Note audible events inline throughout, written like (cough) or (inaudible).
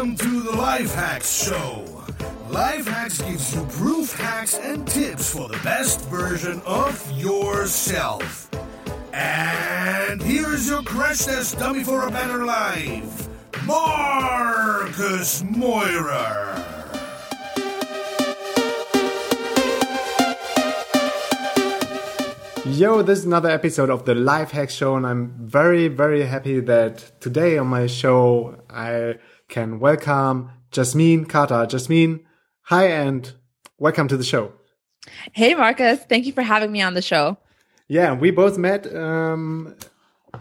Welcome to the Life Hacks Show. Life Hacks gives you proof hacks and tips for the best version of yourself. And here's your crash test dummy for a better life, Marcus Meurer. Yo, this is another episode of the Life Hack Show, and I'm very, very happy that today on my show I can welcome Yasmine Kather. Jasmine, hi, and welcome to the show. Hey, Marcus. Thank you for having me on the show. Yeah, we both met um,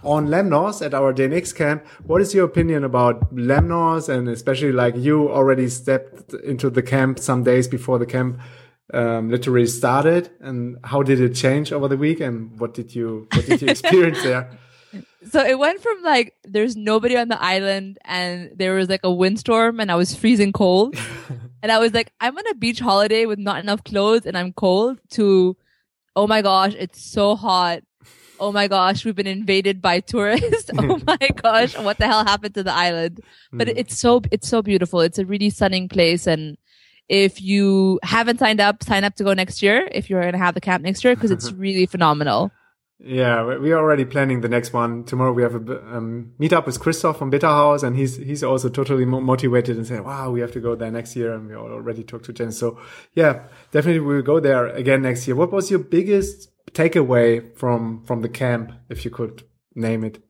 on Lemnos at our DNX camp. What is your opinion about Lemnos, and especially like you already stepped into the camp some days before the camp um, literally started and how did it change over the week and what did you what did you (laughs) experience there so it went from like there's nobody on the island and there was like a windstorm and i was freezing cold. (laughs) And i was like i'm on a beach holiday with not enough clothes and i'm cold to oh my gosh it's so hot. Oh my gosh we've been invaded by (laughs) tourists. (laughs) Oh my gosh what the hell happened to the island? But mm. it's so it's so beautiful. It's a really stunning place. And if you haven't signed up, sign up to go next year if you're going to have the camp next year because it's really phenomenal. Yeah, we're already planning the next one. Tomorrow we have a um, meet up with Christoph from Bitter House, and he's he's also totally motivated and saying, "Wow, we have to go there next year." And we already talked to Jen, so yeah, definitely we'll go there again next year. What was your biggest takeaway from from the camp, if you could name it?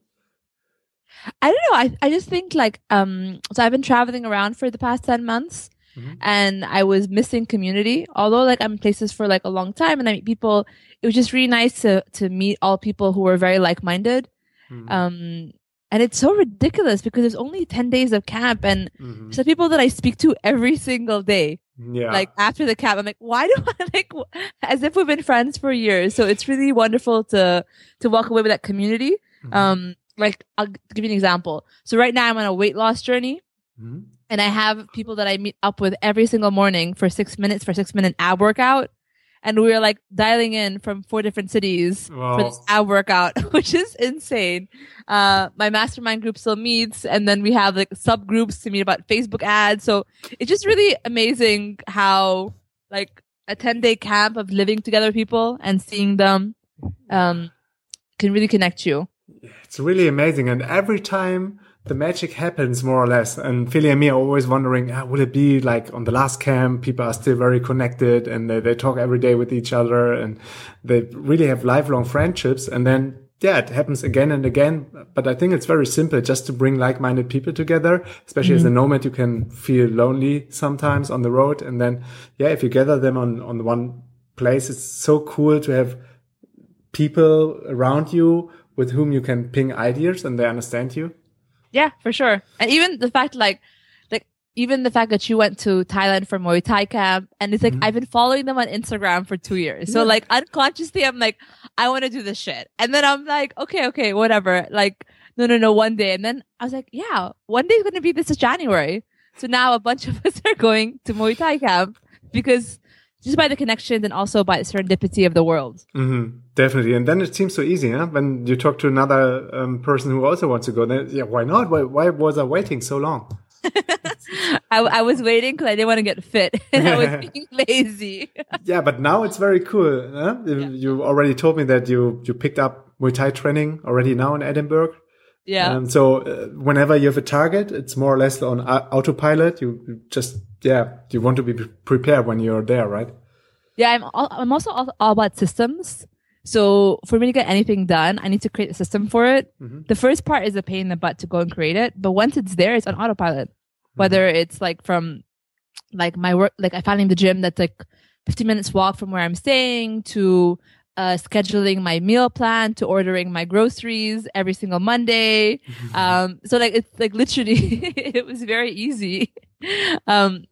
I don't know. I I just think like um, so I've been traveling around for the past ten months Mm-hmm. And I was missing community. Although like I'm in places for like a long time and I meet people, it was just really nice to to meet all people who were very like minded. Mm-hmm. Um and it's so ridiculous because there's only 10 days of camp and mm-hmm. some people that I speak to every single day. Yeah. Like after the camp, I'm like, why do I (laughs) like, as if we've been friends for years. So it's really wonderful to, to walk away with that community. Mm-hmm. Um, like I'll give you an example. So right now I'm on a weight loss journey. Mm-hmm and I have people that I meet up with every single morning for six minutes for six minute ab workout. And we are like dialing in from four different cities wow. for this ab workout, (laughs) which is insane. Uh, my mastermind group still meets and then we have like subgroups to meet about Facebook ads. So it's just really amazing how like a 10 day camp of living together with people and seeing them, um, can really connect you. It's really amazing. And every time the magic happens more or less. And Feli and me are always wondering, ah, would it be like on the last camp, people are still very connected and they, they talk every day with each other and they really have lifelong friendships. And then, yeah, it happens again and again. But I think it's very simple just to bring like-minded people together, especially mm -hmm. as a mm-hmm. nomad, you can feel lonely sometimes on the road. And then, yeah, if you gather them on, on one place, it's so cool to have people around you with whom you can ping ideas and they understand you. Yeah, for sure. And even the fact like like even the fact that you went to Thailand for Muay Thai camp and it's like mm-hmm. I've been following them on Instagram for two years. So like unconsciously I'm like, I want to do this shit. And then I'm like, okay, okay, whatever. Like, no, no, no, one day. And then I was like, yeah, one day is gonna be this is January. So now a bunch of (laughs) us are going to Muay Thai camp because just by the connections and also by the serendipity of the world. Mm-hmm. Definitely. And then it seems so easy, huh? When you talk to another um, person who also wants to go, then yeah, why not? Why, why was I waiting so long? (laughs) I, I, was waiting because I didn't want to get fit and (laughs) I was (laughs) being lazy. yeah, but now it's very cool. Huh? Yeah. You already told me that you, you picked up Muay Thai training already now in Edinburgh. Yeah. Um, so uh, whenever you have a target, it's more or less on autopilot. You, you just, yeah, you want to be prepared when you're there, right? Yeah, I'm, all, I'm also all, all, about systems. So for me to get anything done, I need to create a system for it. Mm-hmm. The first part is a pain in the butt to go and create it. But once it's there, it's on autopilot. Mm-hmm. Whether it's like from like my work, like I found in the gym that's like 15 minutes walk from where I'm staying to uh, scheduling my meal plan to ordering my groceries every single Monday. (laughs) Um, so like it's like literally (laughs) it was very easy. (laughs) Um,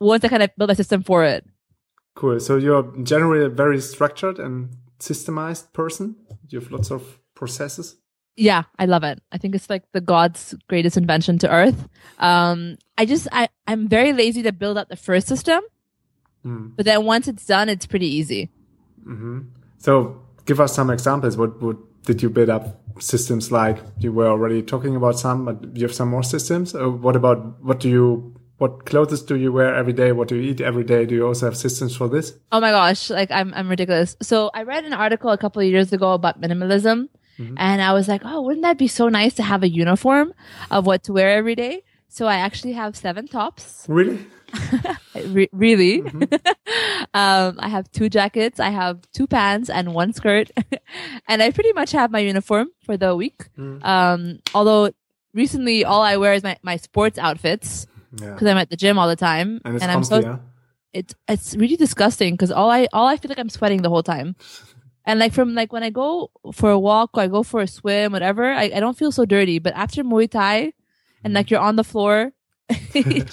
once I kind of built a system for it. Cool. So you're generally a very structured and systemized person. You have lots of processes. Yeah, I love it. I think it's like the God's greatest invention to earth. Um, I just, I, I'm very lazy to build up the first system. Mm. But then once it's done, it's pretty easy. Mm -hmm. So give us some examples. What would did you build up systems like you were already talking about some, but you have some more systems? Or what about what do you what clothes do you wear every day? What do you eat every day? Do you also have systems for this? Oh my gosh, like I'm I'm ridiculous. So I read an article a couple of years ago about minimalism, mm-hmm. and I was like, oh, wouldn't that be so nice to have a uniform of what to wear every day? So I actually have seven tops. Really? (laughs) Re- really? Mm-hmm. (laughs) um, I have two jackets, I have two pants, and one skirt, (laughs) and I pretty much have my uniform for the week. Mm. Um, although recently all I wear is my, my sports outfits because yeah. I'm at the gym all the time, and, and I'm so yeah? it's it's really disgusting because all I all I feel like I'm sweating the whole time. And like from like when I go for a walk or I go for a swim, whatever, I, I don't feel so dirty. But after Muay Thai and like you're on the floor, (laughs) (laughs) you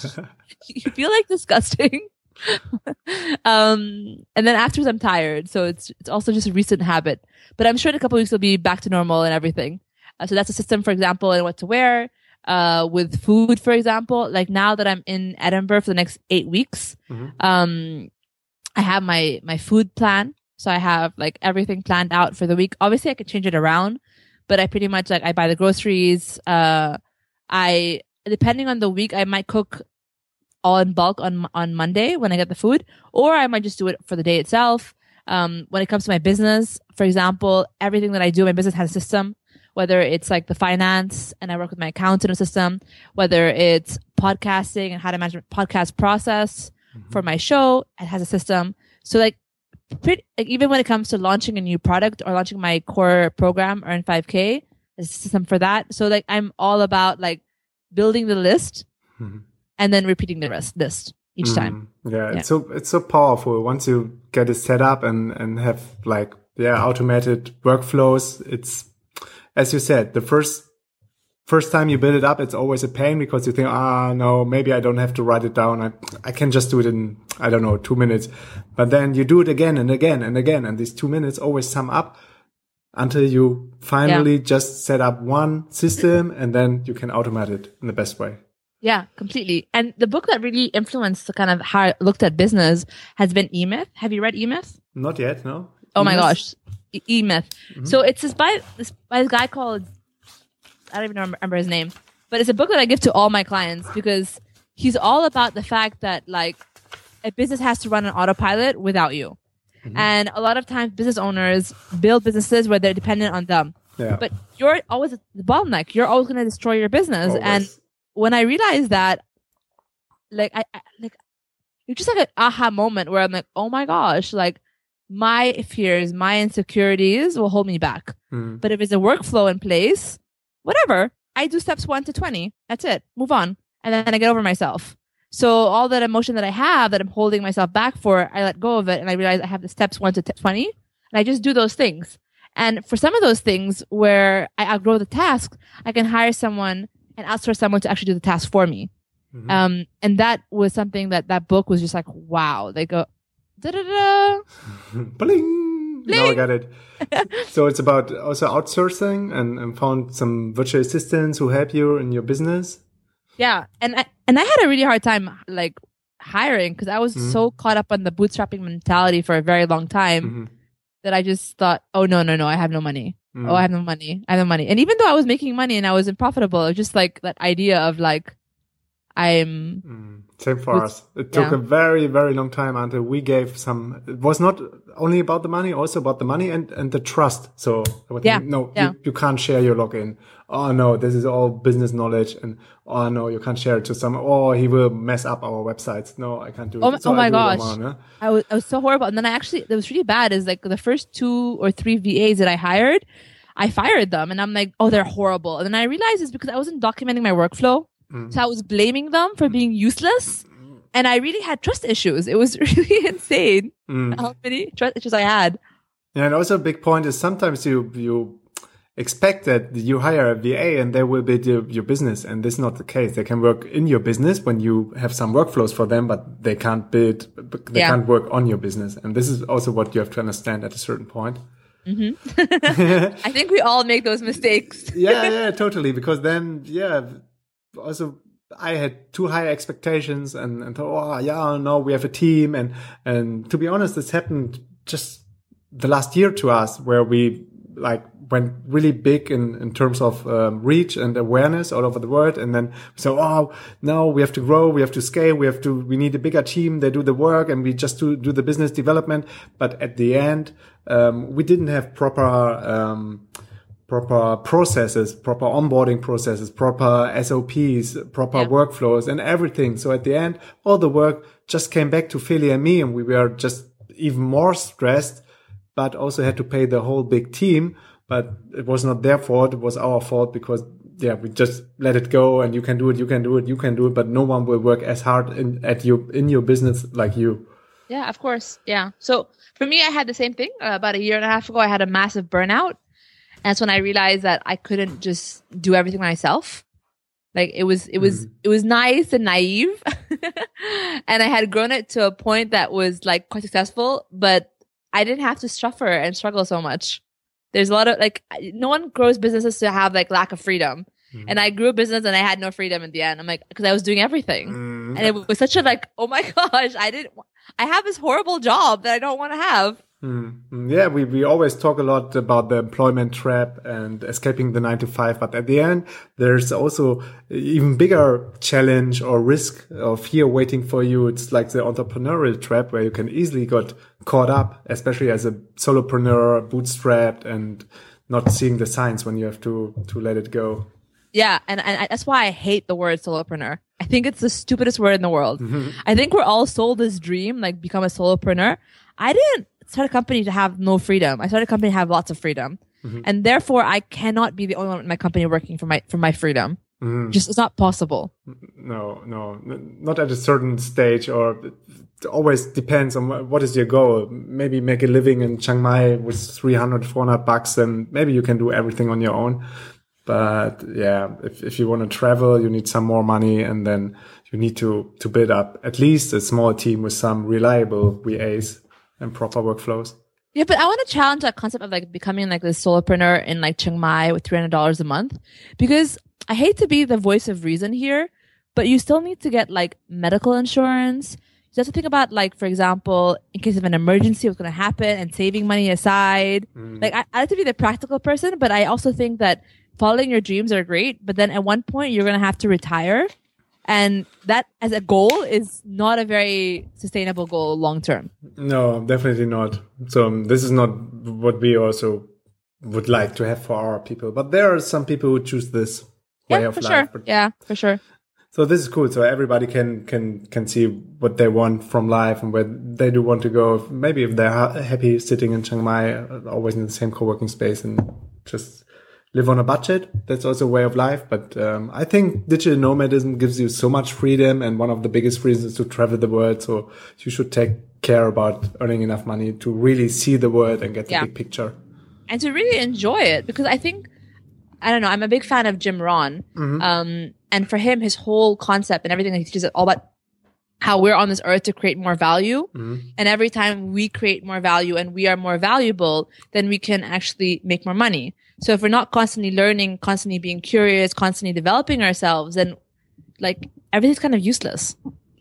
feel like disgusting. (laughs) um, and then afterwards I'm tired. So it's, it's also just a recent habit, but I'm sure in a couple weeks will be back to normal and everything. Uh, so that's a system, for example, and what to wear uh, with food, for example. Like now that I'm in Edinburgh for the next eight weeks, mm-hmm. um, I have my, my food plan. So I have like everything planned out for the week. Obviously I could change it around, but I pretty much like, I buy the groceries. Uh, I, depending on the week, I might cook all in bulk on, on Monday when I get the food, or I might just do it for the day itself. Um, when it comes to my business, for example, everything that I do, my business has a system whether it's like the finance and I work with my accountant system, whether it's podcasting and how to manage podcast process mm-hmm. for my show, it has a system. So like, pretty, like even when it comes to launching a new product or launching my core program, Earn 5K, there's a system for that. So like I'm all about like building the list mm-hmm. and then repeating the rest list each mm-hmm. time. Yeah, yeah, it's so it's so powerful once you get it set up and and have like yeah automated workflows. It's as you said, the first first time you build it up, it's always a pain because you think, ah, no, maybe I don't have to write it down. I, I can just do it in, I don't know, two minutes. But then you do it again and again and again. And these two minutes always sum up until you finally yeah. just set up one system and then you can automate it in the best way. Yeah, completely. And the book that really influenced the kind of how I looked at business has been E Myth. Have you read E Myth? Not yet, no. Oh my gosh. E Myth. Mm-hmm. So it's this by this by this guy called I don't even remember his name, but it's a book that I give to all my clients because he's all about the fact that like a business has to run on autopilot without you. Mm-hmm. And a lot of times business owners build businesses where they're dependent on them. Yeah. But you're always the bottleneck. You're always going to destroy your business. Always. And when I realized that, like I, I like it's just like an aha moment where I'm like, oh my gosh, like my fears, my insecurities will hold me back. Mm. But if it's a workflow in place, whatever, I do steps one to 20. That's it. Move on. And then I get over myself. So all that emotion that I have that I'm holding myself back for, I let go of it and I realize I have the steps one to t- 20 and I just do those things. And for some of those things where I outgrow the task, I can hire someone and ask for someone to actually do the task for me. Mm-hmm. Um, and that was something that that book was just like, wow, they go, Da da da. Bling. Now I got it. so it's about also outsourcing and, and found some virtual assistants who help you in your business. Yeah, and I, and I had a really hard time like hiring because I was mm-hmm. so caught up on the bootstrapping mentality for a very long time mm-hmm. that I just thought, oh no no no, I have no money. Mm-hmm. Oh, I have no money. I have no money. And even though I was making money and I was profitable, it was just like that idea of like I'm mm, same for us. It took yeah. a very, very long time until we gave some. It was not only about the money, also about the money and and the trust. So yeah, no, yeah. You, you can't share your login. Oh no, this is all business knowledge, and oh no, you can't share it to some. Oh, he will mess up our websites. No, I can't do oh, it. So oh my gosh, yeah? I was I was so horrible. And then I actually it was really bad. Is like the first two or three VAs that I hired. I fired them and I'm like, oh, they're horrible. And then I realized it's because I wasn't documenting my workflow. Mm. So I was blaming them for being useless. And I really had trust issues. It was (laughs) really insane mm. how many trust issues I had. Yeah, and also a big point is sometimes you you expect that you hire a VA and they will build your, your business, and this is not the case. They can work in your business when you have some workflows for them, but they can't build, they yeah. can't work on your business. And this is also what you have to understand at a certain point. Mm-hmm. (laughs) I think we all make those mistakes. (laughs) yeah, yeah, totally. Because then, yeah, also I had too high expectations and, and thought, oh yeah, no, we have a team. And, and to be honest, this happened just the last year to us where we like went really big in, in terms of um, reach and awareness all over the world. And then so, oh, no, we have to grow, we have to scale, we have to, we need a bigger team. They do the work and we just do, do the business development. But at the end, um, we didn't have proper, um, proper processes, proper onboarding processes, proper SOPs, proper Yeah. workflows and everything. So at the end, all the work just came back to Feli and me and we were just even more stressed, but also had to pay the whole big team. But it was not their fault. It was our fault because yeah, we just let it go and you can do it, you can do it, you can do it, but no one will work as hard in, at you, in your business like you. Yeah, of course. Yeah. So for me, I had the same thing. Uh, about a year and a half ago, I had a massive burnout. And that's when I realized that I couldn't just do everything myself. Like it was, it was, it was nice and naive. (laughs) and I had grown it to a point that was like quite successful, but I didn't have to suffer and struggle so much. There's a lot of like, no one grows businesses to have like lack of freedom. Mm. And I grew a business and I had no freedom in the end. I'm like, because I was doing everything. Mm. And it was such a like, oh my (laughs) gosh, I didn't, I have this horrible job that I don't want to have. Mm, Yeah, we, we always talk a lot about the employment trap and escaping the nine to five, but at the end, there's also even bigger challenge or risk or fear waiting for you. It's like the entrepreneurial trap where you can easily get caught up, especially as a solopreneur, bootstrapped and not seeing the signs when you have to, to let it go. Yeah. And, and that's why I hate the word solopreneur. I think it's the stupidest word in the world. I think we're all sold this dream, like become a solopreneur. I didn't start a company to have no freedom. I started a company to have lots of freedom. Mm-hmm. And therefore I cannot be the only one in my company working for my, for my freedom. Mm-hmm. Just, it's not possible. No, no, not at a certain stage or it always depends on what is your goal. Maybe make a living in Chiang Mai with 300, 400 bucks and maybe you can do everything on your own. But yeah, if, if you want to travel, you need some more money and then you need to, to build up at least a small team with some reliable VAs and proper workflows. Yeah, but I want to challenge that concept of like becoming like this solopreneur in like Chiang Mai with three hundred dollars a month, because I hate to be the voice of reason here, but you still need to get like medical insurance. You have to think about like, for example, in case of an emergency, what's going to happen, and saving money aside. Mm. Like, I, I like to be the practical person, but I also think that following your dreams are great, but then at one point you're going to have to retire, and that as a goal is not a very sustainable goal long term. No, definitely not. So um, this is not what we also would like to have for our people. But there are some people who choose this way Yeah, of for life. sure. But- Yeah, for sure. So this is cool. So everybody can can can see what they want from life and where they do want to go. Maybe if they're ha- happy sitting in Chiang Mai, uh, always in the same co-working space, and just live on a budget. That's also a way of life. But um, I think digital nomadism gives you so much freedom, and one of the biggest reasons to travel the world. So you should take care about earning enough money to really see the world and get the Yeah. big picture. and to really enjoy it because I think I don't know. I'm a big fan of Jim Rohn, um, and for him, his whole concept and everything that he teaches is all about how we're on this earth to create more value. And every time we create more value and we are more valuable, then we can actually make more money. So if we're not constantly learning, constantly being curious, constantly developing ourselves, then like everything's kind of useless.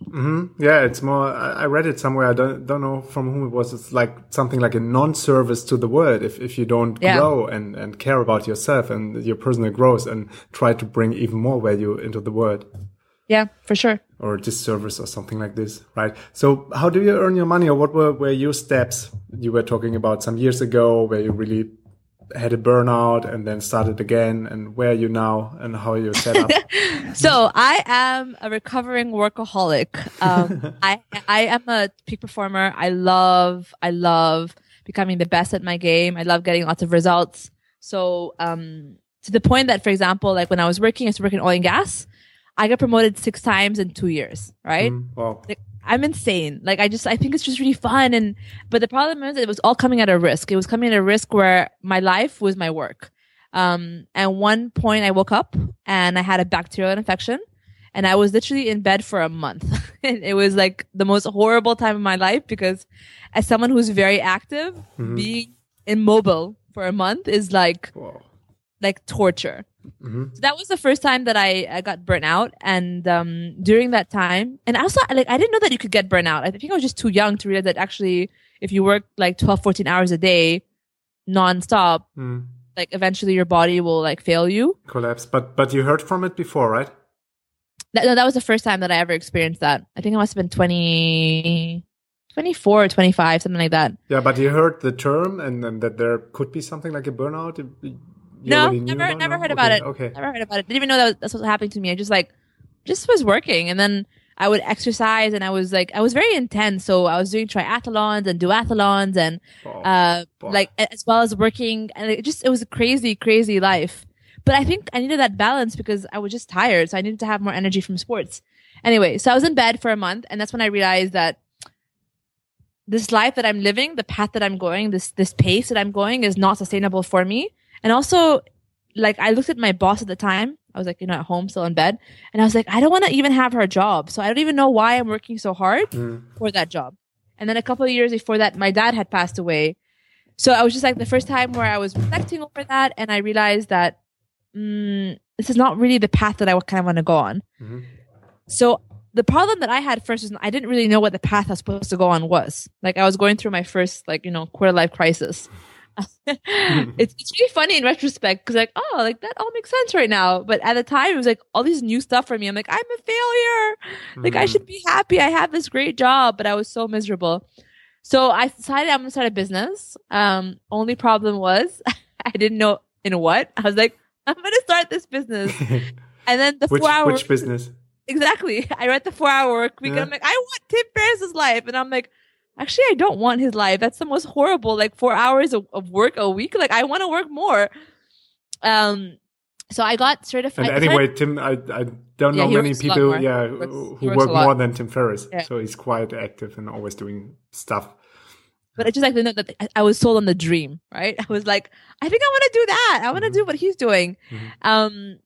Mm-hmm. Yeah, it's more. I read it somewhere. I don't don't know from whom it was. It's like something like a non-service to the world. If if you don't Yeah. grow and and care about yourself and your personal growth and try to bring even more value into the world, Yeah, for sure. or a disservice or something like this, right? So how do you earn your money, or what were were your steps you were talking about some years ago, where you really had a burnout and then started again, and where are you now, and how are you set up? (laughs) So I am a recovering workaholic. Um, (laughs) I I am a peak performer. I love I love becoming the best at my game. I love getting lots of results. So um, to the point that, for example, like when I was working, I was working in oil and gas. I got promoted six times in two years. Right. well, Like, I'm insane. Like I just I think it's just really fun and but the problem is it was all coming at a risk. It was coming at a risk where my life was my work. Um and one point I woke up and I had a bacterial infection and I was literally in bed for a month. (laughs) and it was like the most horrible time of my life because as someone who's very active, being immobile for a month is like wow. like torture. So that was the first time that I, I got burnt out. And um, during that time, and also like I didn't know that you could get burnt out. I think I was just too young to realize that actually, if you work like 12, 14 hours a day, nonstop, like eventually your body will like fail you. Collapse. But but you heard from it before, right? That, no, that was the first time that I ever experienced that. I think I must have been 20, 24 or 25, something like that. Yeah, but you heard the term and, and that there could be something like a burnout. No, never, about never it? heard about Okay, it. Okay. Never heard about it. Didn't even know that was, that's what was happening to me. I just like, just was working. And then I would exercise and I was like, I was very intense. So I was doing triathlons and duathlons and, Oh, uh, like as well as working. And it just, it was a crazy, crazy life. But I think I needed that balance because I was just tired. So I needed to have more energy from sports. Anyway, so I was in bed for a month and that's when I realized that this life that I'm living, the path that I'm going, this, this pace that I'm going is not sustainable for me. And also, like, I looked at my boss at the time. I was like, you know, at home, still in bed. And I was like, I don't want to even have her job. So I don't even know why I'm working so hard Mm. for that job. And then a couple of years before that, my dad had passed away. So I was just like the first time where I was reflecting over that. And I realized that, mm, this is not really the path that I kind of want to go on. Mhm. So the problem that I had first was I didn't really know what the path I was supposed to go on was. Like I was going through my first like you know quarter life crisis. (laughs) (laughs) it's it's really funny in retrospect because like oh like that all makes sense right now, but at the time it was like all these new stuff for me. I'm like I'm a failure. Like I Mhm. should be happy. I have this great job, but I was so miserable. So I decided I'm gonna start a business. Um, only problem was (laughs) I didn't know in what. I was like I'm gonna start this business, and then the which four hour which business? Exactly. I read the four hour work week Yeah. and I'm like, I want Tim Ferriss's life. And I'm like, actually, I don't want his life. That's the most horrible, like four hours of, of work a week. Like I want to work more. Um, so I got certified. And anyway, Tim, I, I don't Yeah, know many works a lot people, more. yeah, works- who work more than Tim Ferriss. Yeah. So he's quite active and always doing stuff. but I just like to know that I- was sold on the dream, right? (laughs) I was like, I think I want to do that. I want to Mhm. do what he's doing. Mhm. Um,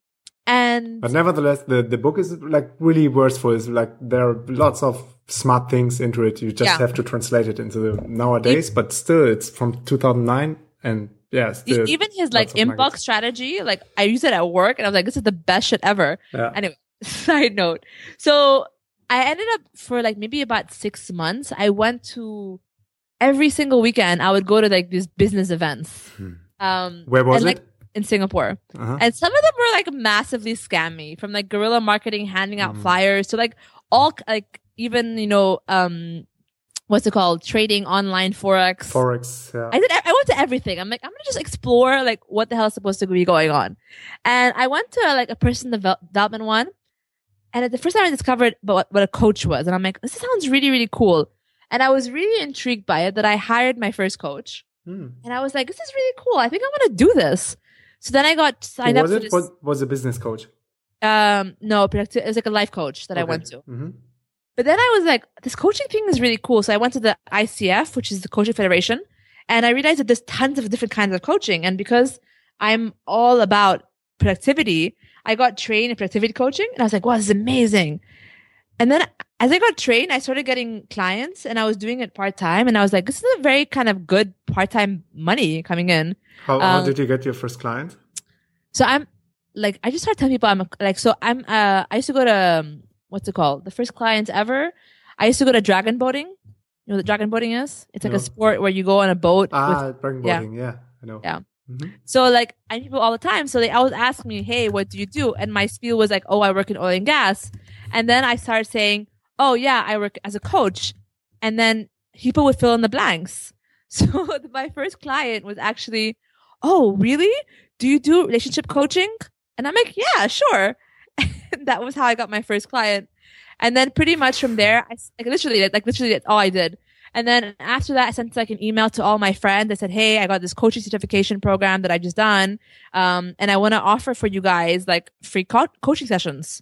and But nevertheless, the, the book is like really worthwhile. Like there are lots of smart things into it. You just Yeah. have to translate it into the nowadays, but still it's from 2009 and yeah, still. even his like inbox nuggets. strategy, like I use it at work and I was like, this is the best shit ever. Yeah. Anyway, (laughs) side note. So I ended up for like maybe about six months. I went to every single weekend. I would go to like these business events. Hmm. Um, Where was and, it? Like, in Singapore. Uh-huh. And some of them were like massively scammy from like guerrilla marketing, handing out Mm. flyers to like all like even, you know, um, what's it called? Trading online Forex. Forex. Yeah. I did. I went to everything. I'm like, I'm gonna just explore like what the hell is supposed to be going on, and I went to like a person devel- development one, and at the first time I discovered what, what a coach was, and I'm like, this sounds really really cool, and I was really intrigued by it. That I hired my first coach, Hmm. and I was like, this is really cool. I think I want to do this. So then I got signed up was for it? this. What was a business coach? Um, no, productive. It was like a life coach that I went to. hmm But then I was like, this coaching thing is really cool. So I went to the ICF, which is the Coaching Federation, and I realized that there's tons of different kinds of coaching. And because I'm all about productivity, I got trained in productivity coaching, and I was like, wow, this is amazing. And then as I got trained, I started getting clients, and I was doing it part time. And I was like, this is a very kind of good part time money coming in. How, how Um, did you get your first client? So I'm like, I just started telling people I'm a, like, so I'm, uh, I used to go to, um, what's it called? The first client ever. I used to go to dragon boating. You know what dragon boating is? It's like No. a sport where you go on a boat. with, Ah, dragon yeah. boating. Yeah. I know. Yeah. Mhm. so like, I meet people all the time. So they always ask me, Hey, what do you do? And my spiel was like, Oh, I work in oil and gas. And then I started saying, Oh yeah, I work as a coach. And then people would fill in the blanks. (laughs) So my first client was actually, Oh, really? Do you do relationship coaching? And I'm like, yeah, sure. (laughs) That was how I got my first client. And then pretty much from there, I like literally, did like literally that's all I did. And then after that, I sent like an email to all my friends. I said, Hey, I got this coaching certification program that I just done. Um, and I want to offer for you guys like free co- coaching sessions.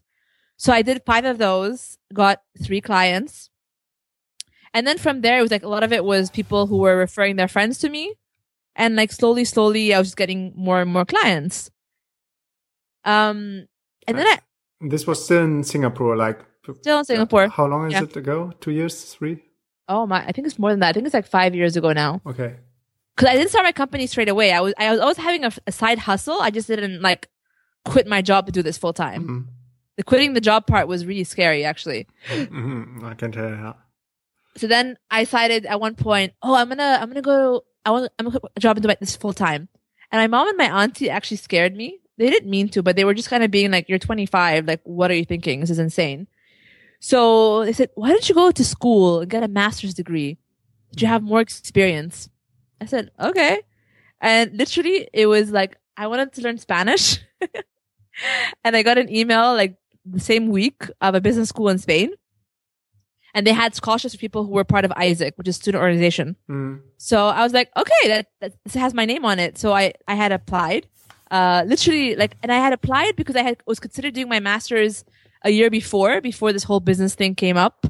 So I did five of those, got three clients. And then from there, it was like a lot of it was people who were referring their friends to me. And like slowly, slowly, I was getting more and more clients. Um, and then I This was still in Singapore, like. still in Singapore. How long is Yeah. it ago? Two years? Three? Oh my, I think it's more than that. I think it's like five years ago now. Okay. Cause I didn't start my company straight away. I was, I was always having a, a side hustle. I just didn't like quit my job to do this full time. Mhm. The quitting the job part was really scary, actually. Mhm. I can tell. Yeah. So then I decided at one point, oh, I'm gonna, I'm gonna go, I want, I'm gonna quit a job and do this full time. And my mom and my auntie actually scared me. They didn't mean to, but they were just kind of being like, you're 25. Like, what are you thinking? This is insane. So they said, why don't you go to school and get a master's degree? Did you have more experience? I said, okay. And literally it was like, I wanted to learn Spanish. (laughs) and I got an email like the same week of a business school in Spain. And they had scholarships for people who were part of AIESEC, which is student organization. Mm. So I was like, okay, that, that this has my name on it. So I, I had applied, uh, literally like, and I had applied because I had was considered doing my master's a year before, before this whole business thing came up.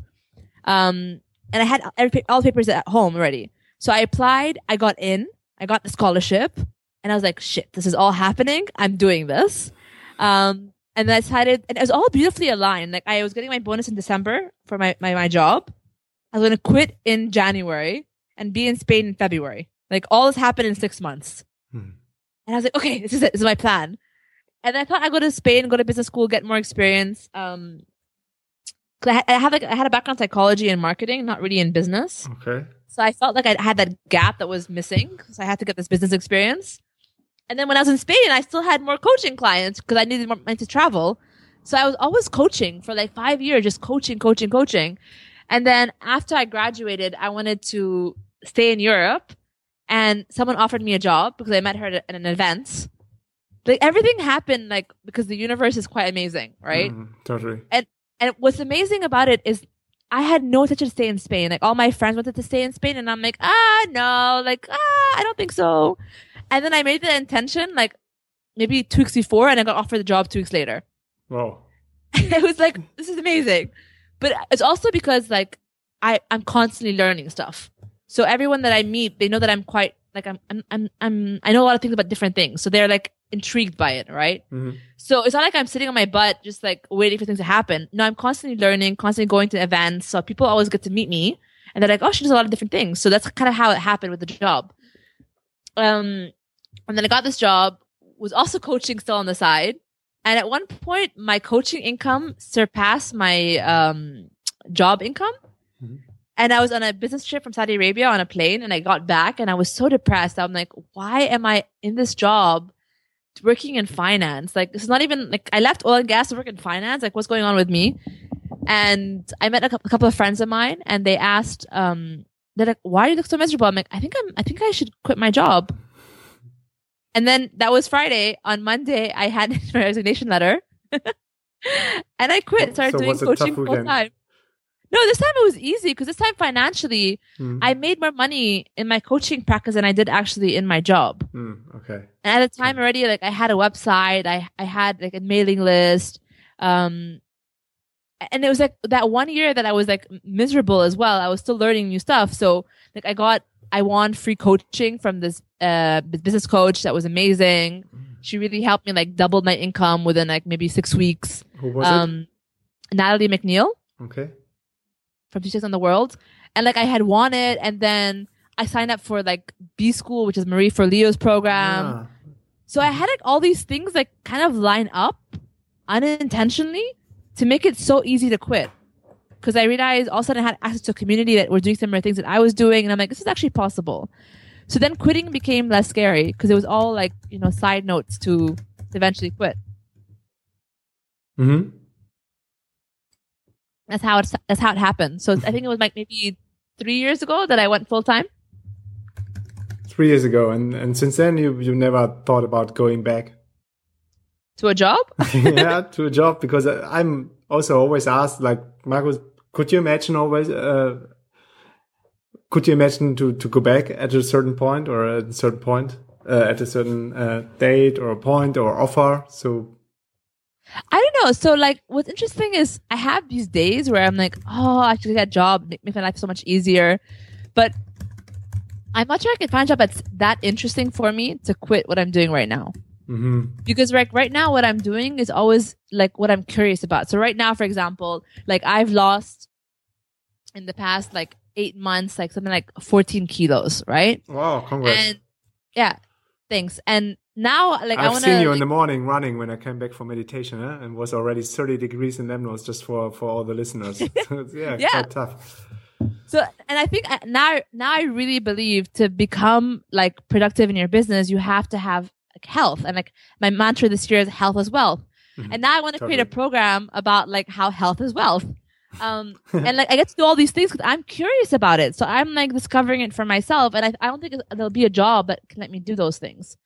Um, and I had every, all the papers at home already. So I applied, I got in, I got the scholarship, and I was like, shit, this is all happening. I'm doing this. Um, and then I decided, and it was all beautifully aligned. Like I was getting my bonus in December for my, my, my job. I was going to quit in January and be in Spain in February. Like all this happened in six months. Hmm. And I was like, okay, this is it. This is my plan. And I thought I'd go to Spain, go to business school, get more experience. Um, cause I, had, I have like, I had a background in psychology and marketing, not really in business. Okay. So I felt like I had that gap that was missing. So I had to get this business experience. And then when I was in Spain, I still had more coaching clients because I needed more money to travel. So I was always coaching for like five years, just coaching, coaching, coaching. And then after I graduated, I wanted to stay in Europe and someone offered me a job because I met her at an event. Like everything happened like because the universe is quite amazing, right? Mm, totally. And and what's amazing about it is I had no intention to stay in Spain. Like all my friends wanted to stay in Spain and I'm like, ah, no, like, ah, I don't think so. And then I made the intention like maybe two weeks before and I got offered the job two weeks later. Wow. (laughs) it was like, this is amazing. But it's also because like I, I'm constantly learning stuff. So everyone that I meet, they know that I'm quite like I'm, I'm, I'm, I'm I know a lot of things about different things. So they're like intrigued by it, right? Mm-hmm. So it's not like I'm sitting on my butt just like waiting for things to happen. No, I'm constantly learning, constantly going to events. So people always get to meet me and they're like, oh, she does a lot of different things. So that's kind of how it happened with the job. Um, and then I got this job, was also coaching still on the side. And at one point, my coaching income surpassed my um, job income. Mm-hmm. And I was on a business trip from Saudi Arabia on a plane and I got back and I was so depressed. I'm like, why am I in this job working in finance? Like, this is not even like I left oil and gas to work in finance. Like, what's going on with me? And I met a couple of friends of mine and they asked, um, they're like, why do you look so miserable? I'm like, I think I'm, I think I should quit my job. And then that was Friday. On Monday, I had (laughs) my resignation letter (laughs) and I quit, started So doing coaching full time. No, this time it was easy because this time financially, Mm. I made more money in my coaching practice than I did actually in my job. Mm, okay. And at the time already, like I had a website, I, I had like a mailing list. Um, and it was like that one year that I was like miserable as well. I was still learning new stuff. So like I got, I won free coaching from this, uh, business coach that was amazing. She really helped me like double my income within like maybe six weeks. Who was Um, Natalie MacNeil? Okay. From She Takes on the World. And like I had won it and then I signed up for like B School, which is Marie Forleo's program. Ah, So I had like all these things like kind of line up unintentionally to make it so easy to quit. Cause I realized all of a sudden I had access to a community that were doing similar things that I was doing. And I'm like, this is actually possible. So then quitting became less scary because it was all like, you know, side notes to eventually quit. Mm-hmm. That's how it's, that's how it happened. So I think it was like maybe three years ago that I went full time. Three years ago, and and since then you you never thought about going back. to a job. (laughs) yeah, to a job because I'm also always asked, like Marcus, could you imagine always? Uh, could you imagine to to go back at a certain point or at a certain point, uh, at a certain uh, date or a point or offer? So I don't know. So like, what's interesting is I have these days where I'm like, oh, I should get a job, make, make my life so much easier. But I'm not sure I can find a job that's that interesting for me to quit what I'm doing right now. hmm Because like right now, what I'm doing is always like what I'm curious about. So right now, for example, like I've lost in the past like eight months, like something like 14 kilos, right? wow, congrats! And yeah, thanks. And now, like I I've want seen you in the morning running when I came back from meditation, huh? and was already 30 degrees in Lemnos just for for all the listeners. (laughs) (laughs) Yeah, Yeah. quite tough. So, and I think uh, now, now I really believe to become like productive in your business, you have to have like health. And like my mantra this year is health as wealth. Mm-hmm. And now I want to create a program about like how health is wealth. (laughs) Um, and like I get to do all these things because I'm curious about it. So I'm like discovering it for myself. And I, I don't think there'll be a job that can let me do those things.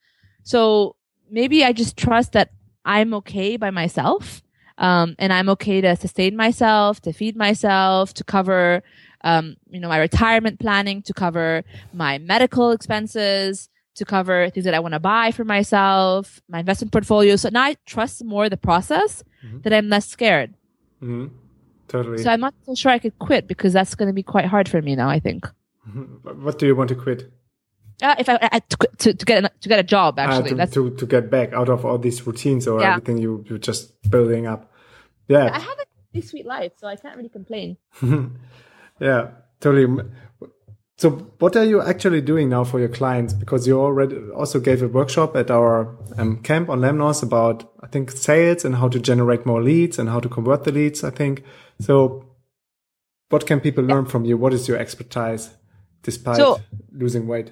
So maybe I just trust that I'm okay by myself. Um, and I'm okay to sustain myself, to feed myself, to cover, um, you know, my retirement planning, to cover my medical expenses, to cover things that I want to buy for myself, my investment portfolio. So now I trust more the process that I'm less scared. hmm Totally. So I'm not so sure I could quit because that's going to be quite hard for me now, I think. (laughs) what do you want to quit? Uh, if I, I to, to, to get a, to get a job, Uh, actually, to, that's to to get back out of all these routines or Yeah. everything you you're just building up. Yeah. I have a pretty sweet life, so I can't really complain. (laughs) Yeah, totally. So, what are you actually doing now for your clients? Because you already also gave a workshop at our um, camp on Lemnos about, I think, sales and how to generate more leads and how to convert the leads. I think so. What can people learn from you? What is your expertise, despite So- losing weight?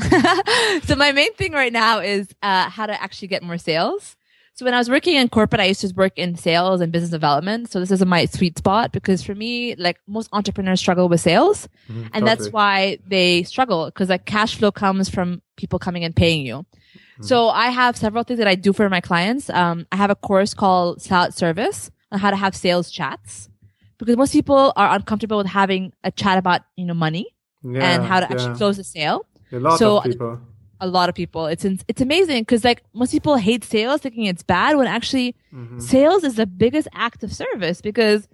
(laughs) so my main thing right now is uh, how to actually get more sales. So when I was working in corporate, I used to work in sales and business development. So this is my sweet spot because for me, like most entrepreneurs struggle with sales, and that's why they struggle because like cash flow comes from people coming and paying you. So I have several things that I do for my clients. Um, I have a course called Sell Service on how to have sales chats because most people are uncomfortable with having a chat about you know money Yeah, and how to yeah. actually close a sale A lot So- of people. a lot of people. It's in, it's amazing because like most people hate sales, thinking it's bad. When actually, Mm-hmm. sales is the biggest act of service because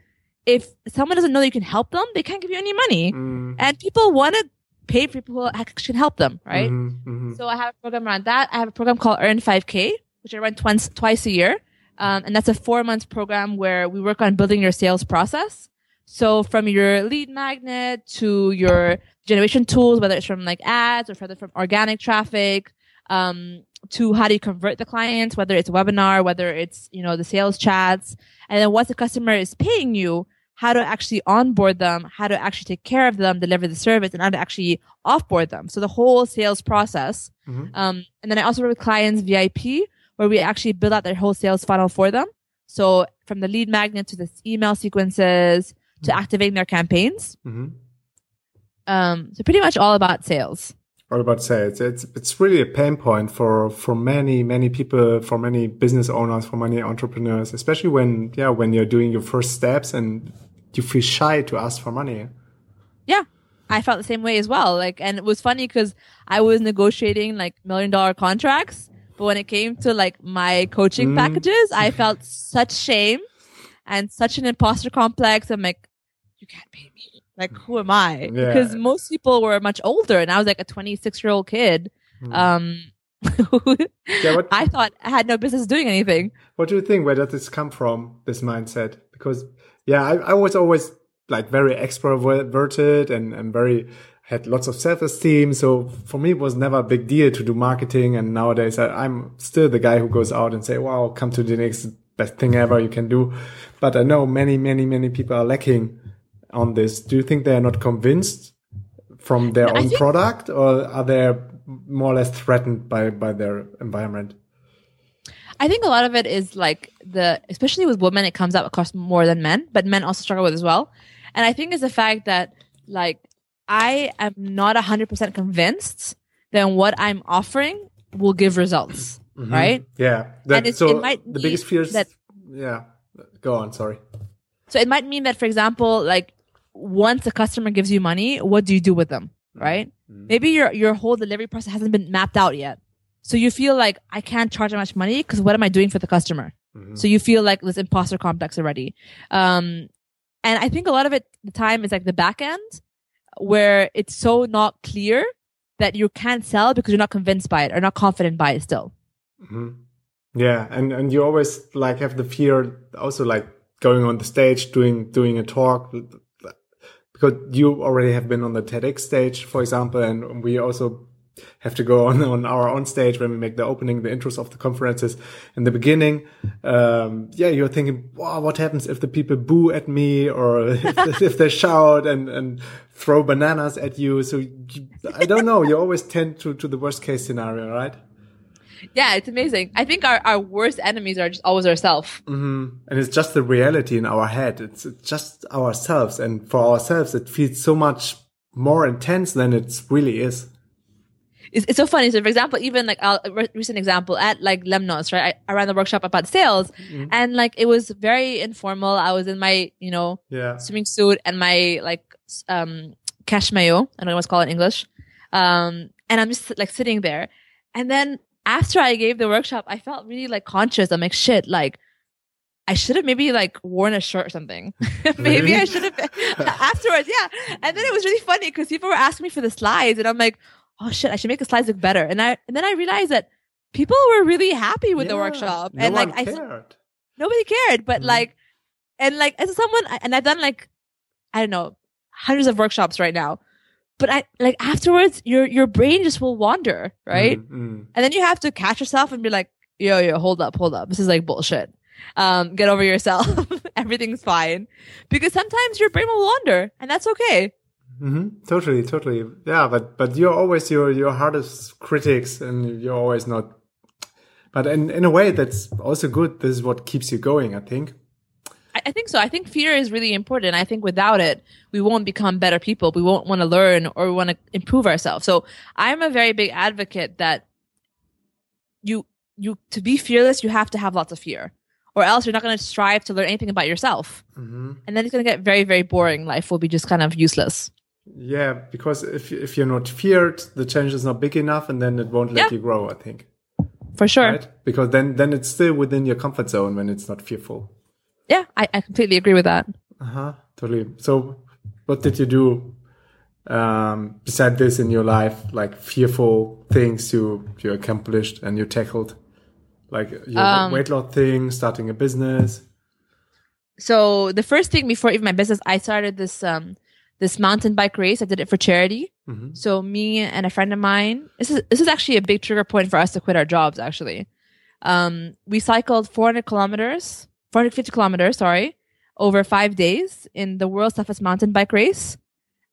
if someone doesn't know you can help them, they can't give you any money, Mm, and people want to pay for people who actually can help them, right? mhm, mhm. So I have a program around that. I have a program called Earn 5K, which I run twice twice a year, um, and that's a four month program where we work on building your sales process. So from your lead magnet to your generation tools, whether it's from like ads or whether from organic traffic, um, to how do you convert the clients, whether it's a webinar, whether it's, you know, the sales chats. And then once the customer is paying you, how to actually onboard them, how to actually take care of them, deliver the service, and how to actually offboard them. So the whole sales process. Mhm. Um, and then I also work with clients VIP where we actually build out their whole sales funnel for them. So from the lead magnet to the email sequences to activating their campaigns. Mhm. Um, so pretty much all about sales. What about sales? It's it's really a pain point for for many many people, for many business owners, for many entrepreneurs, especially when yeah when you're doing your first steps and you feel shy to ask for money. Yeah. I felt the same way as well. Like, and it was funny because I was negotiating like million dollar contracts, but when it came to like my coaching Mm. packages, I felt such shame and such an imposter complex. I'm like, you can't pay me. Like, who am I? Yeah. Because most people were much older and I was like a 26 year old kid. Um, (laughs) Yeah, what- I thought I had no business doing anything. What do you think? Where does this come from? This mindset? Because yeah, I, I was always like very extroverted and and very had lots of self esteem. So for me, it was never a big deal to do marketing. And nowadays, I, I'm still the guy who goes out and say, "Wow, come to the next best thing ever you can do." But I know many, many, many people are lacking on this. Do you think they are not convinced from their I own product, or are they more or less threatened by by their environment? I think a lot of it is like the, especially with women, it comes out across more than men, but men also struggle with as well. And I think it's the fact that like I am not hundred percent convinced that what I'm offering will give results, Mm-hmm. right? Yeah, that, And so it might the biggest fears. that- yeah, go on. Sorry. So it might mean that, for example, like once a customer gives you money, what do you do with them, mm-hmm. right? Mm-hmm. Maybe your your whole delivery process hasn't been mapped out yet. So you feel like I can't charge that much money because what am I doing for the customer? So you feel like this imposter complex already. Um, and I think a lot of it, the time is like the back end where it's so not clear that you can't sell because you're not convinced by it or not confident by it still. Yeah, and and you always like have the fear also like going on the stage doing doing a talk because you already have been on the TEDx stage, for example, and we also have to go (laughs) on on our own stage when we make the opening, the intros of the conferences. In the beginning, um, yeah, you're thinking, wow, what happens if the people boo at me or (laughs) if, if they shout and and throw bananas at you? So you, I don't know. You always tend to to the worst case scenario, right? Yeah, it's amazing. I think our, our worst enemies are just always ourselves. Mm-hmm. And it's just the reality in our head. It's, just ourselves. And for ourselves, it feels so much more intense than it really is. It's, it's so funny. So, for example, even like a recent example at like Lemnos, right? I, I ran the workshop about sales Mm-hmm. and like it was very informal. I was in my, you know, Yeah. swimming suit and my like um cash mayo. I don't know what's called in English. Um, and I'm just like sitting there. And then after I gave the workshop, I felt really like conscious. I'm like, shit, like I should have maybe like worn a shirt or something. (laughs) maybe? I should have (laughs) afterwards. Yeah. And then it was really funny because people were asking me for the slides and I'm like, oh shit, I should make the slides look better. And I, and then I realized that people were really happy with the workshop. No and like, I, cared. nobody cared but Mhm. like and like as someone and i've done like i don't know hundreds of workshops right now but i like afterwards your your brain just will wander right Mm, mm. and then you have to catch yourself and be like yo yo hold up hold up this is like bullshit um get over yourself (laughs) everything's fine because sometimes your brain will wander and that's okay Mm-hmm. Totally, totally. Yeah, but but you're always your your hardest critics, and you're always not. But in in a way, that's also good. This is what keeps you going. I think. I, think so. I think fear is really important. I think without it, we won't become better people. We won't want to learn or we want to improve ourselves. So I'm a very big advocate that you you to be fearless, you have to have lots of fear, or else you're not going to strive to learn anything about yourself. hmm And then it's going to get very very boring. Life will be just kind of useless. Yeah, because if if you're not feared, the challenge is not big enough, and then it won't let Yeah. you grow. I think. For sure. Right? Because then then it's still within your comfort zone when it's not fearful. Yeah, I, I completely agree with that. Uh huh. Totally. So, what did you do um, beside this in your life? Like fearful things you you accomplished and you tackled, like your Um, weight loss thing, starting a business. So the first thing before even my business, I started this um this mountain bike race. I did it for charity. hmm So me and a friend of mine, this is this is actually a big trigger point for us to quit our jobs. Actually, um, we cycled 400 kilometers, 450 kilometers, sorry, over five days in the world's toughest mountain bike race.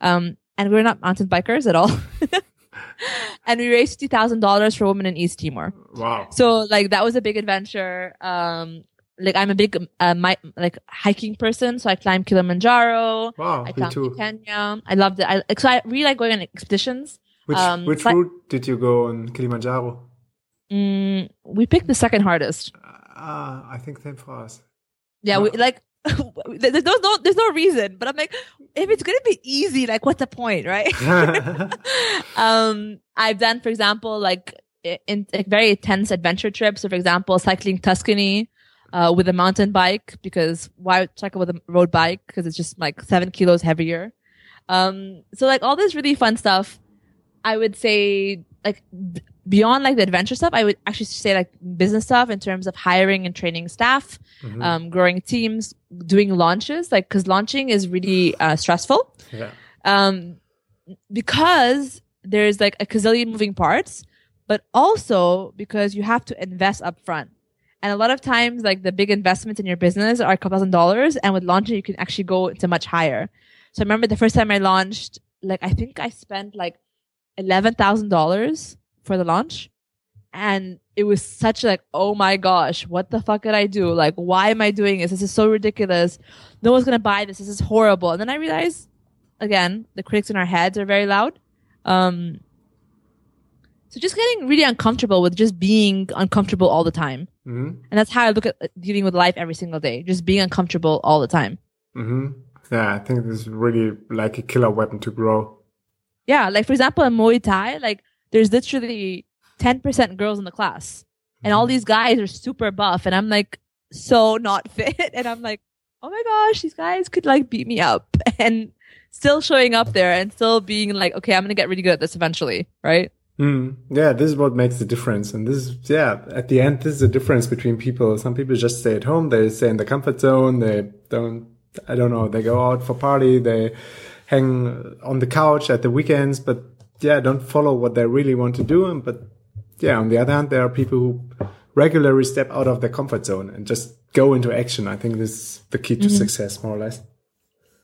Um, and we're not mountain bikers at all. (laughs) and we raised fifty thousand dollars for women in East Timor. Wow. So like that was a big adventure. Um, like I'm a big uh, my, like hiking person, so I climbed Kilimanjaro. Wow. I climbed too. Kenya. I loved it. I so I really like going on expeditions. Which um, which route did you go on Kilimanjaro? Mm, we picked the second hardest. Ah, I think same for us. Yeah, we like. (laughs) there's no, no there's no reason, but I'm like, if it's gonna be easy, like, what's the point, right? (laughs) (laughs) um, I've done, for example, like in like very intense adventure trips. So, for example, cycling Tuscany uh, with a mountain bike because why cycle with a road bike? Because it's just like seven kilos heavier. Um, so like all this really fun stuff. I would say like beyond like the adventure stuff, I would actually say like business stuff in terms of hiring and training staff, Mhm. um, growing teams, doing launches. Like because launching is really uh, stressful yeah. um, because there's like a gazillion moving parts, but also because you have to invest up front. And a lot of times, like the big investments in your business are a couple thousand dollars, and with launching, you can actually go to much higher. So I remember the first time I launched, like I think I spent like eleven thousand dollars for the launch, and it was such like, oh my gosh, what the fuck did I do? Like, why am I doing this? This is so ridiculous. No one's gonna buy this. This is horrible. And then I realized again, the critics in our heads are very loud. Um, so just getting really uncomfortable with just being uncomfortable all the time. hmm And that's how I look at uh, dealing with life every single day. Just being uncomfortable all the time. hmm Yeah, I think this is really like a killer weapon to grow. Yeah. Like, for example, in Muay Thai, like, there's literally 10% girls in the class. And all these guys are super buff. And I'm like, so not (laughs) fit. And I'm like, oh my gosh, these guys could like beat me up. (laughs) And still showing up there and still being like, okay, I'm going to get really good at this eventually. Right. Mm. Yeah, this is what makes the difference. And this is, yeah, at the end, this is the difference between people. Some people just stay at home. They stay in the comfort zone. They don't, I don't know, they go out for party. They hang on the couch at the weekends. But yeah, don't follow what they really want to do. But yeah, on the other hand, there are people who regularly step out of their comfort zone and just go into action. I think this is the key to success, more or less.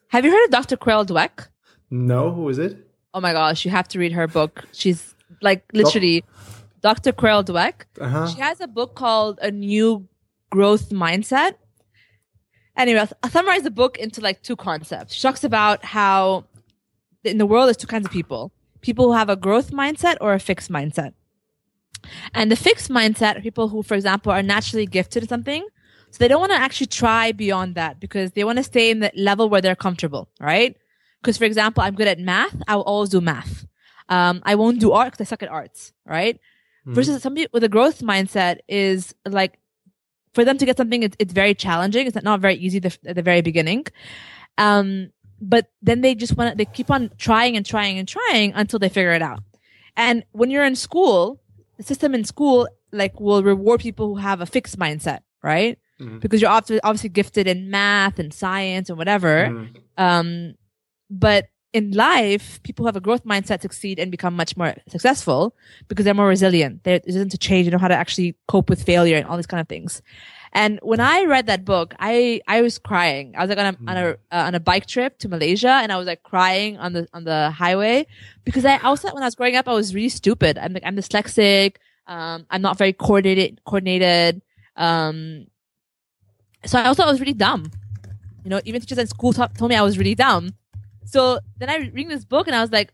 Have you heard of Dr. Carol Dweck? No, who is it? Oh my gosh, you have to read her book. She's like literally Dr. Carol Dweck. Uh-huh. She has a book called A New Growth Mindset. Anyway, I'll summarize the book into like two concepts. She talks about how in the world there's two kinds of people. People who have a growth mindset or a fixed mindset. And the fixed mindset are people who, for example, are naturally gifted at something. So they don't want to actually try beyond that because they want to stay in the level where they're comfortable, right? Because, for example, I'm good at math. I will always do math. Um, I won't do art because I suck at arts, right? Versus somebody with a growth mindset is like, for them to get something, it's, it's very challenging. It's not very easy the, at the very beginning. Um, but then they just want to, they keep on trying and trying and trying until they figure it out. And when you're in school, the system in school, like, will reward people who have a fixed mindset, right? Because you're obviously, obviously gifted in math and science and whatever. Um, but in life, people who have a growth mindset succeed and become much more successful because they're more resilient. They're resistant to change. They know how to actually cope with failure and all these kind of things. And when I read that book, I, I was crying. I was like on a, on a, uh, on a bike trip to Malaysia and I was like crying on the, on the highway because I also, when I was growing up, I was really stupid. I'm like, I'm dyslexic. Um, I'm not very coordinated, coordinated. Um, so I also, I was really dumb. You know, even teachers at school t- told me I was really dumb. So then I read this book and I was like,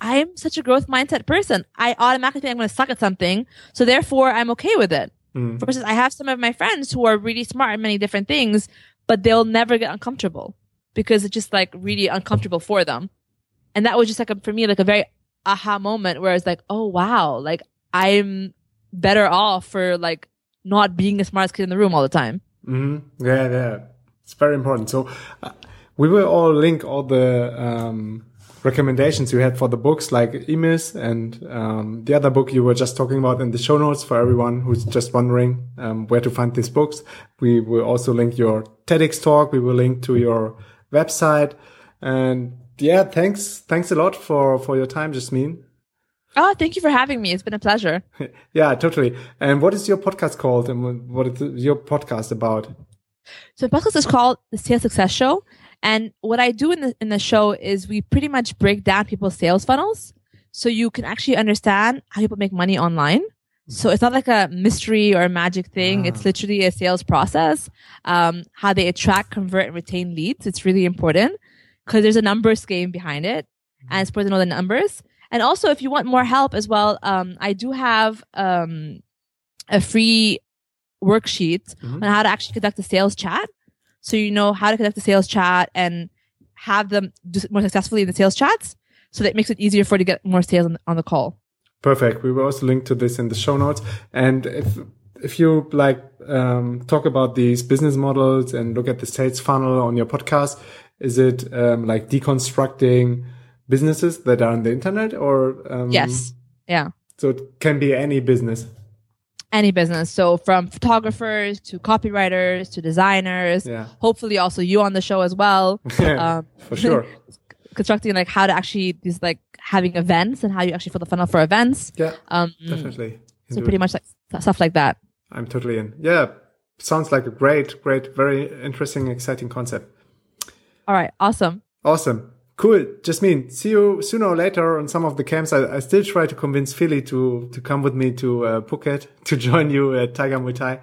I'm such a growth mindset person. I automatically think I'm going to suck at something. So therefore I'm okay with it. Versus I have some of my friends who are really smart at many different things, but they'll never get uncomfortable because it's just like really uncomfortable for them. And that was just like a, for me, like a very aha moment where it's like, oh wow, like I'm better off for like not being the smartest kid in the room all the time. hmm Yeah, yeah. It's very important. So uh, we will all link all the um, recommendations you had for the books like EMyth and um, the other book you were just talking about in the show notes for everyone who's just wondering um, where to find these books. We will also link your TEDx talk. We will link to your website. And yeah, thanks. Thanks a lot for, for your time, Yasmine. Oh, thank you for having me. It's been a pleasure. (laughs) Yeah, totally. And what is your podcast called and what is your podcast about? So the podcast is called the Sales Success Show. And what I do in the in the show is we pretty much break down people's sales funnels so you can actually understand how people make money online. So it's not like a mystery or a magic thing. It's literally a sales process. Um, how they attract, convert, and retain leads. It's really important because there's a numbers game behind it, and it's important to know the numbers. And also, if you want more help as well, um, I do have um, a free worksheet on how to actually conduct a sales chat. So you know how to conduct a sales chat and have them do more successfully in the sales chats. So that makes it easier for you to get more sales on, on the call. Perfect. We will also link to this in the show notes. And if if you like um, talk about these business models and look at the sales funnel on your podcast, is it um, like deconstructing businesses that are on the internet, or um, Yes. Yeah. So it can be any business. Any business. So from photographers to copywriters to designers. Yeah. Hopefully also you on the show as well. (laughs) um, For sure. (laughs) constructing like how to actually these like having events and how you actually fill the funnel for events. Yeah, Um, definitely. so pretty much like stuff like that. I'm totally in. Yeah, sounds like a great, great, very interesting, exciting concept. All right. Awesome. Awesome. Cool. Yasmine see you sooner or later on some of the camps. I, I still try to convince Feli to, to come with me to uh, Phuket (laughs) to join you at Tiger Muay Thai.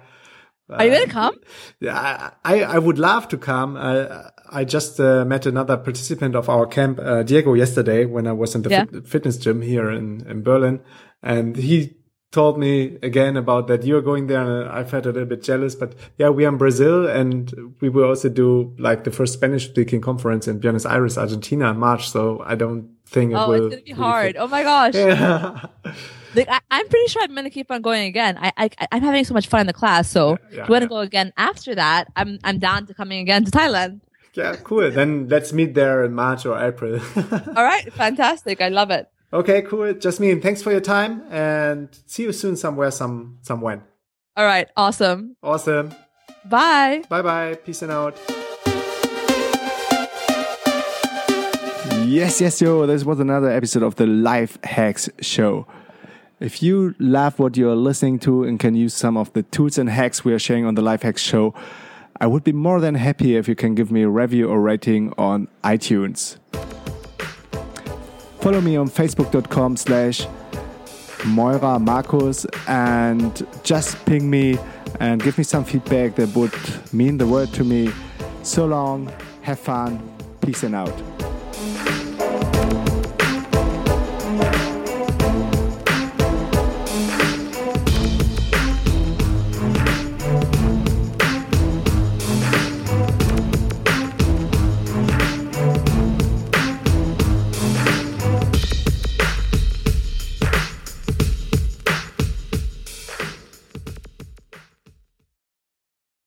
Are you to come? (laughs) Yeah, I, I would love to come. Uh, I just uh, met another participant of our camp, uh, Diego, yesterday when I was in the Yeah. fit- fitness gym here in, in Berlin. And he told me again about that you're going there and I felt a little bit jealous, but yeah, we are in Brazil and we will also do like the first Spanish speaking conference in Buenos Aires, Argentina in March. So I don't think it Oh, will it's gonna be really hard. Oh my gosh. Yeah. (laughs) Like I, I'm pretty sure I'm gonna keep on going again. I, I I'm having so much fun in the class. So Yeah, if you want to yeah. go again after that, I'm I'm down to coming again to Thailand. yeah, cool. Then let's meet there in March or April. (laughs) All right, fantastic. I love it. Okay, cool. Yasmine, thanks for your time and see you soon somewhere, some, somewhen. All right, awesome. Awesome. Bye. Bye bye. Peace and out. Yes, yes, yo. This was another episode of the Life Hacks Show. If you love what you're listening to and can use some of the tools and hacks we are sharing on the Life Hacks Show, I would be more than happy if you can give me a review or rating on iTunes. Follow me on facebook.com slash Meurer Marcus and just ping me and give me some feedback that would mean the world to me. So long, have fun, peace and out.